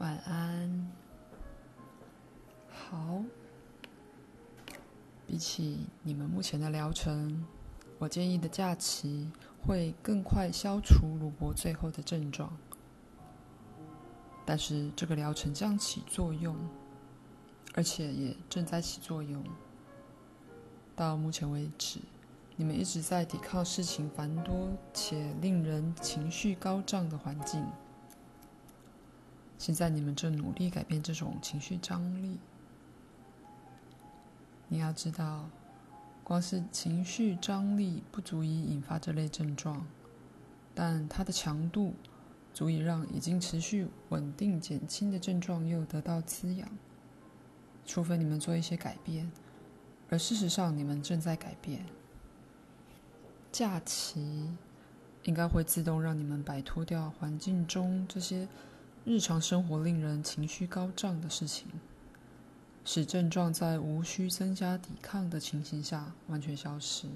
晚安。好，比起你们目前的疗程，我建议的假期会更快消除鲁伯最后的症状。但是这个疗程将起作用，而且也正在起作用。到目前为止，你们一直在抵抗事情繁多且令人情绪高涨的环境。现在你们正努力改变这种情绪张力。你要知道，光是情绪张力不足以引发这类症状，但它的强度。足以让已经持续稳定减轻的症状又得到滋养，除非你们做一些改变，而事实上你们正在改变。假期应该会自动让你们摆脱掉环境中这些日常生活令人情绪高涨的事情，使症状在无需增加抵抗的情形下完全消失。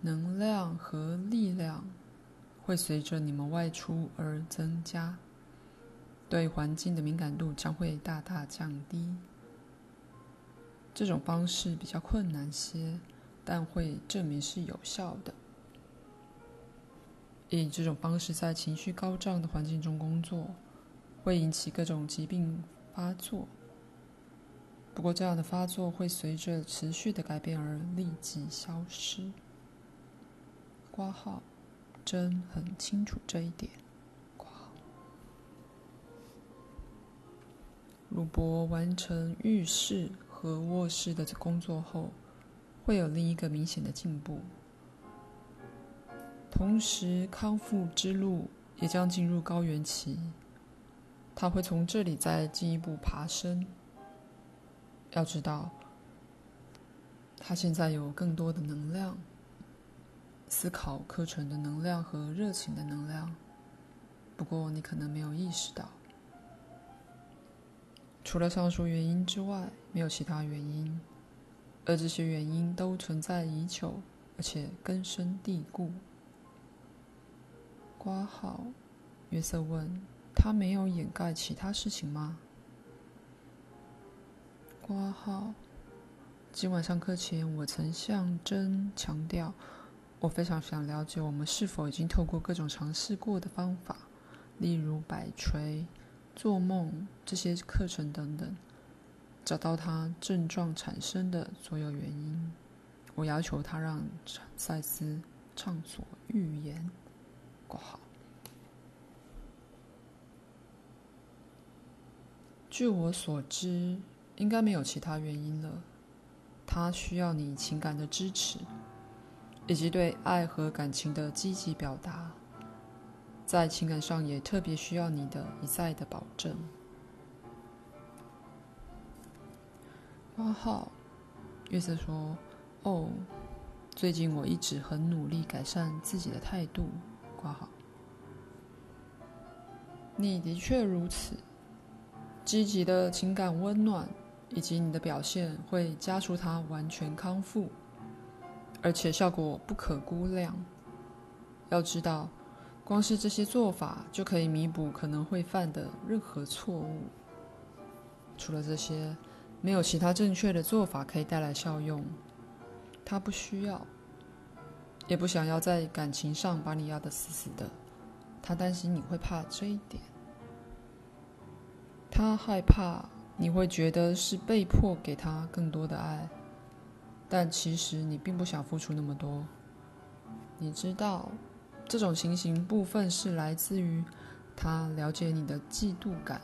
能量和力量。会随着你们外出而增加，对环境的敏感度将会大大降低。这种方式比较困难些，但会证明是有效的。以这种方式在情绪高涨的环境中工作，会引起各种疾病发作。不过，这样的发作会随着持续的改变而立即消失。挂号。真很清楚这一点。鲁伯完成浴室和卧室的工作后，会有另一个明显的进步。同时，康复之路也将进入高原期。他会从这里再进一步爬升。要知道，他现在有更多的能量。思考课程的能量和热情的能量，不过你可能没有意识到，除了上述原因之外，没有其他原因，而这些原因都存在已久，而且根深蒂固。括号，约瑟问：“他没有掩盖其他事情吗？”括号，今晚上课前，我曾向真强调。我非常想了解，我们是否已经透过各种尝试过的方法，例如摆锤、做梦这些课程等等，找到他症状产生的所有原因。我要求他让赛斯畅所欲言。括号。据我所知，应该没有其他原因了。他需要你情感的支持。以及对爱和感情的积极表达，在情感上也特别需要你的一再的保证。括号，月色说：“哦，最近我一直很努力改善自己的态度。”括号，你的确如此，积极的情感温暖以及你的表现会加速他完全康复。而且效果不可估量。要知道，光是这些做法就可以弥补可能会犯的任何错误。除了这些，没有其他正确的做法可以带来效用。他不需要，也不想要在感情上把你压得死死的。他担心你会怕这一点。他害怕你会觉得是被迫给他更多的爱。但其实你并不想付出那么多。你知道，这种情形部分是来自于他了解你的嫉妒感。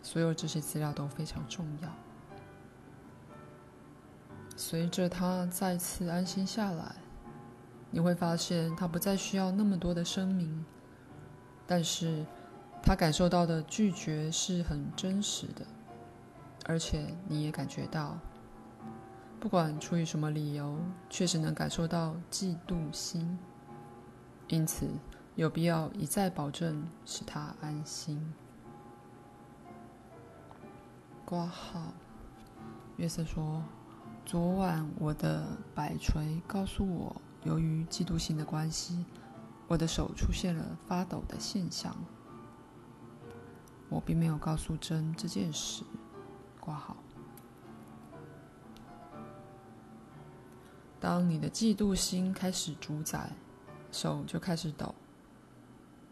所有这些资料都非常重要。随着他再次安心下来，你会发现他不再需要那么多的声明，但是他感受到的拒绝是很真实的，而且你也感觉到。不管出于什么理由，确实能感受到嫉妒心，因此有必要一再保证使他安心。挂号，约瑟说：“昨晚我的摆锤告诉我，由于嫉妒心的关系，我的手出现了发抖的现象。我并没有告诉真这件事。挂号。当你的嫉妒心开始主宰，手就开始抖。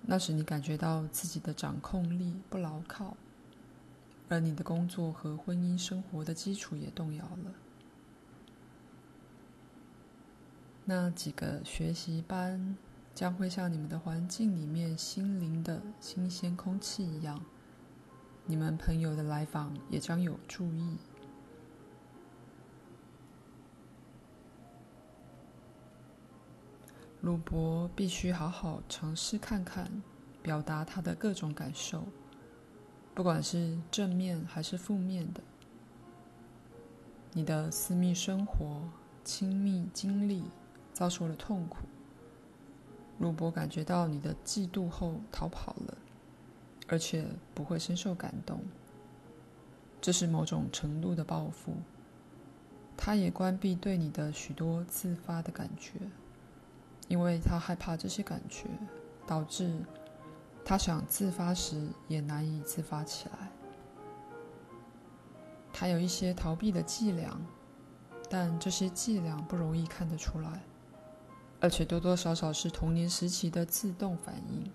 那时你感觉到自己的掌控力不牢靠，而你的工作和婚姻生活的基础也动摇了。那几个学习班将会像你们的环境里面心灵的新鲜空气一样，你们朋友的来访也将有注意。鲁伯必须好好尝试看看，表达他的各种感受，不管是正面还是负面的。你的私密生活、亲密经历遭受了痛苦，鲁伯感觉到你的嫉妒后逃跑了，而且不会深受感动。这是某种程度的报复。他也关闭对你的许多自发的感觉。因为他害怕这些感觉，导致他想自发时也难以自发起来。他有一些逃避的伎俩，但这些伎俩不容易看得出来，而且多多少少是童年时期的自动反应。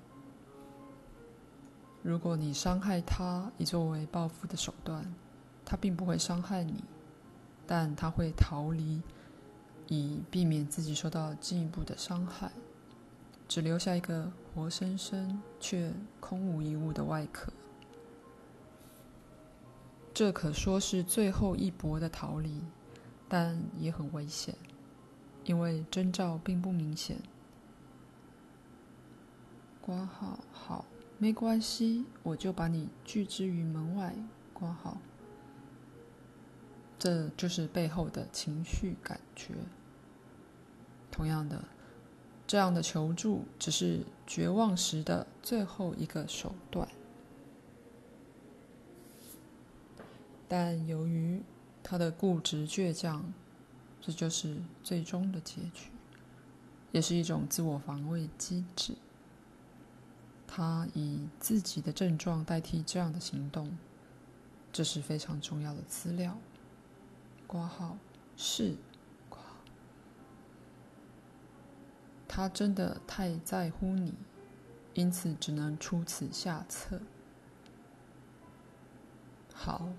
如果你伤害他以作为报复的手段，他并不会伤害你，但他会逃离。以避免自己受到进一步的伤害，只留下一个活生生却空无一物的外壳。这可说是最后一搏的逃离，但也很危险，因为征兆并不明显。挂号好，没关系，我就把你拒之于门外。挂号，这就是背后的情绪感觉。同样的，这样的求助只是绝望时的最后一个手段，但由于他的固执倔强，这就是最终的结局，也是一种自我防卫机制。他以自己的症状代替这样的行动，这是非常重要的资料。挂号是。他真的太在乎你，因此只能出此下策。好，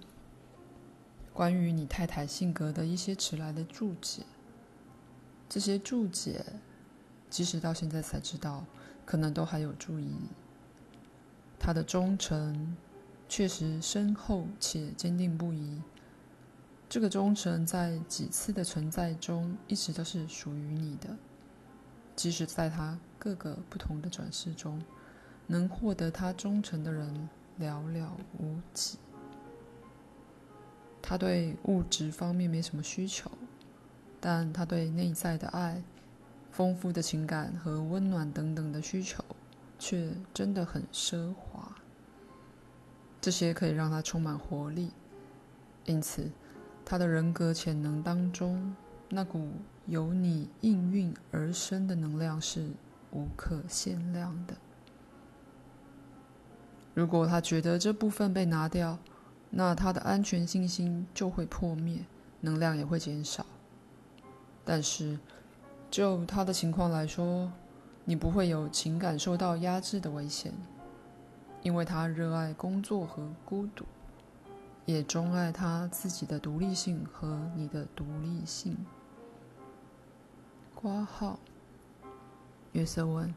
关于你太太性格的一些迟来的注解，这些注解，即使到现在才知道，可能都还有注意。他的忠诚确实深厚且坚定不移。这个忠诚在几次的存在中，一直都是属于你的。即使在他各个不同的转世中，能获得他忠诚的人寥寥无几。他对物质方面没什么需求，但他对内在的爱、丰富的情感和温暖等等的需求，却真的很奢华。这些可以让他充满活力，因此，他的人格潜能当中那股。由你应运而生的能量是无可限量的。如果他觉得这部分被拿掉，那他的安全信心就会破灭，能量也会减少。但是，就他的情况来说，你不会有情感受到压制的危险，因为他热爱工作和孤独，也钟爱他自己的独立性和你的独立性。括号，约瑟问：“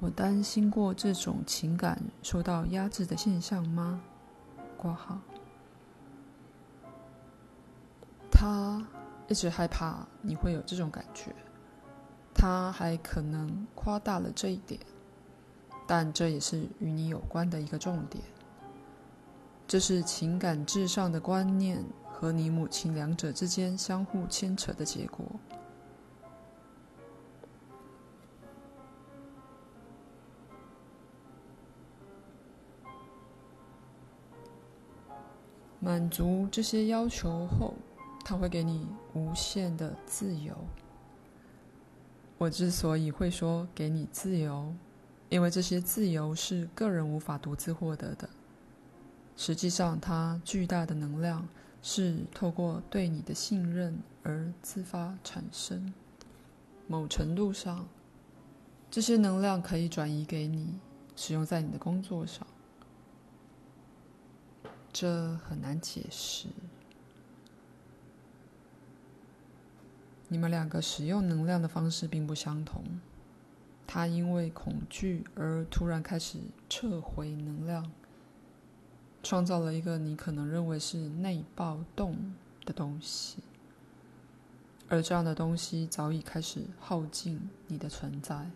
我担心过这种情感受到压制的现象吗？”括号，他一直害怕你会有这种感觉，他还可能夸大了这一点，但这也是与你有关的一个重点。这是情感至上的观念和你母亲两者之间相互牵扯的结果。满足这些要求后，他会给你无限的自由。我之所以会说给你自由，因为这些自由是个人无法独自获得的。实际上，它巨大的能量是透过对你的信任而自发产生。某程度上，这些能量可以转移给你，使用在你的工作上。这很难解释。你们两个使用能量的方式并不相同。他因为恐惧而突然开始撤回能量，创造了一个你可能认为是内爆动的东西，而这样的东西早已开始耗尽你的存在。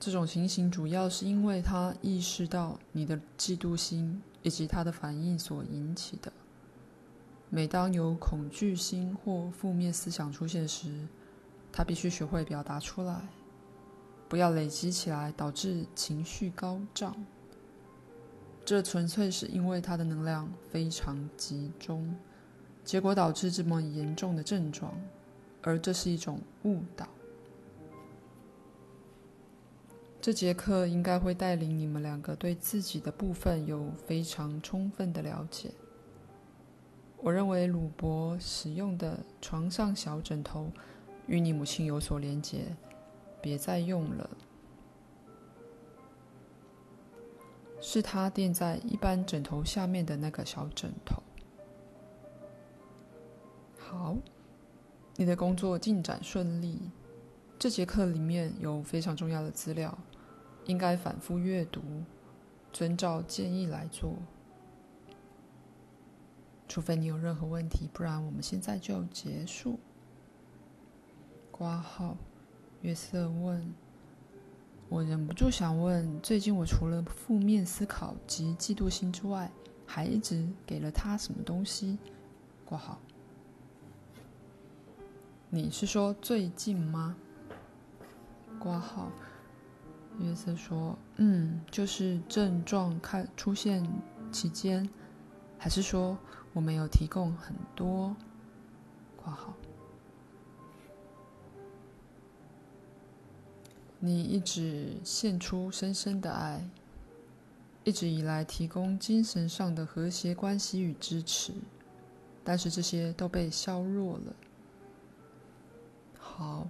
这种情形主要是因为他意识到你的嫉妒心以及他的反应所引起的。每当有恐惧心或负面思想出现时，他必须学会表达出来，不要累积起来导致情绪高涨。这纯粹是因为他的能量非常集中，结果导致这么严重的症状，而这是一种误导。这节课应该会带领你们两个对自己的部分有非常充分的了解。我认为鲁伯使用的床上小枕头与你母亲有所连结，别再用了。是他垫在一般枕头下面的那个小枕头。好，你的工作进展顺利。这节课里面有非常重要的资料，应该反复阅读，遵照建议来做。除非你有任何问题，不然我们现在就结束。挂号，约瑟问：“我忍不住想问，最近我除了负面思考及嫉妒心之外，还一直给了他什么东西？”挂号，你是说最近吗？挂号，约瑟说：“嗯，就是症状开出现期间，还是说？”我没有提供很多括号。你一直献出深深的爱，一直以来提供精神上的和谐关系与支持，但是这些都被削弱了。好，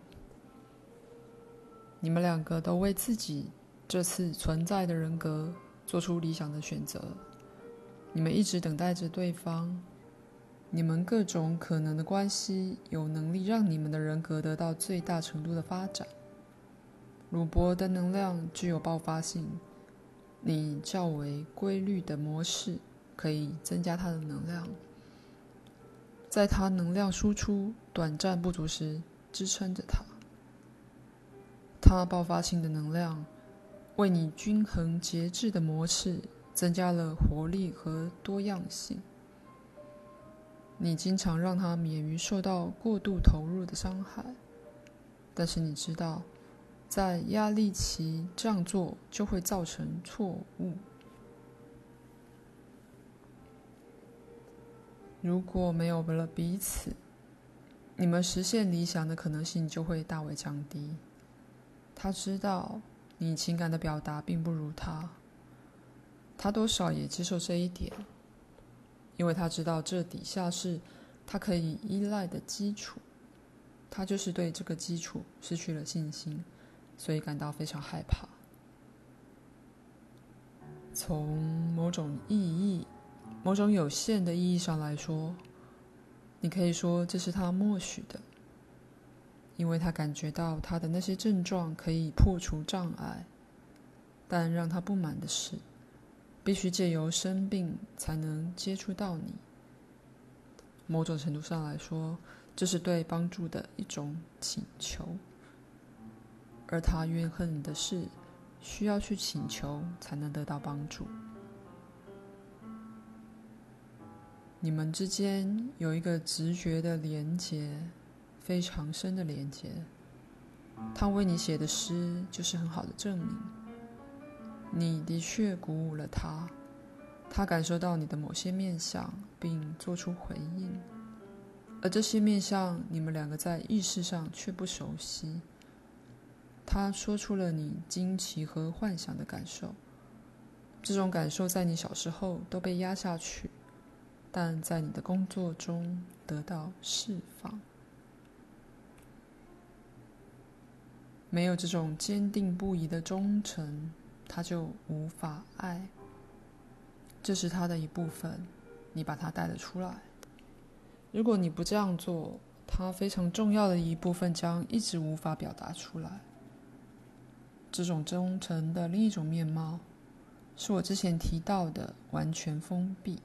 你们两个都为自己这次存在的人格做出理想的选择。你们一直等待着对方，你们各种可能的关系有能力让你们的人格得到最大程度的发展。鲁伯的能量具有爆发性，你较为规律的模式可以增加他的能量，在他能量输出短暂不足时支撑着他。他爆发性的能量为你均衡节制的模式。增加了活力和多样性。你经常让他免于受到过度投入的伤害，但是你知道，在压力期这样做就会造成错误。如果没有了彼此，你们实现理想的可能性就会大为降低。他知道你情感的表达并不如他。他多少也接受这一点，因为他知道这底下是他可以依赖的基础。他就是对这个基础失去了信心，所以感到非常害怕。从某种意义、某种有限的意义上来说，你可以说这是他默许的，因为他感觉到他的那些症状可以破除障碍。但让他不满的是，必须借由生病才能接触到你。某种程度上来说，这是对帮助的一种请求。而他怨恨你的事，需要去请求才能得到帮助。你们之间有一个直觉的连结，非常深的连结。他为你写的诗就是很好的证明。你的确鼓舞了他，他感受到你的某些面向，并做出回应，而这些面向你们两个在意识上却不熟悉。他说出了你惊奇和幻想的感受，这种感受在你小时候都被压下去，但在你的工作中得到释放。没有这种坚定不移的忠诚，他就无法爱。这是他的一部分，你把他带了出来。如果你不这样做，他非常重要的一部分将一直无法表达出来。这种忠诚的另一种面貌，是我之前提到的完全封闭。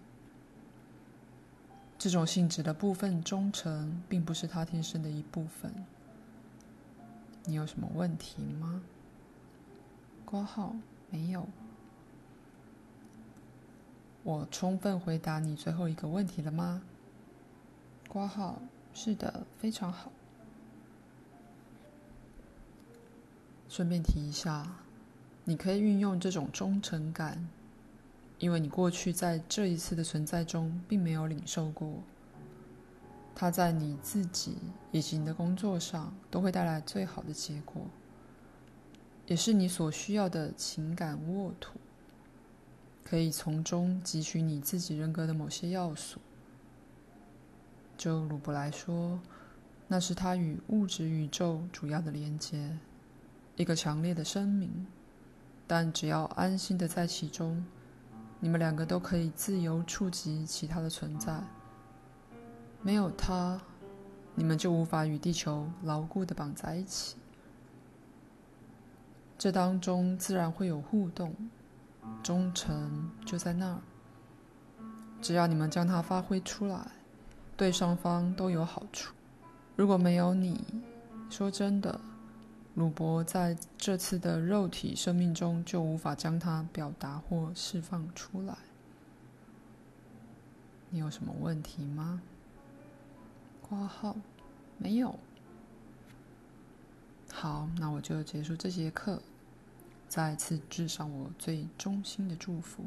这种性质的部分忠诚，并不是他天生的一部分。你有什么问题吗？括号没有。我充分回答你最后一个问题了吗？括号是的，非常好。顺便提一下，你可以运用这种忠诚感，因为你过去在这一次的存在中并没有领受过。它在你自己以及你的工作上都会带来最好的结果，也是你所需要的情感沃土，可以从中汲取你自己人格的某些要素。就鲁伯来说，那是他与物质宇宙主要的连接。一个强烈的声明，但只要安心的在其中，你们两个都可以自由触及其他的存在。没有他，你们就无法与地球牢固的绑在一起。这当中自然会有互动，忠诚就在那儿。只要你们将它发挥出来，对双方都有好处。如果没有你，说真的。鲁伯在这次的肉体生命中就无法将它表达或释放出来。你有什么问题吗？括号没有。好，那我就结束这节课。再次致上我最衷心的祝福。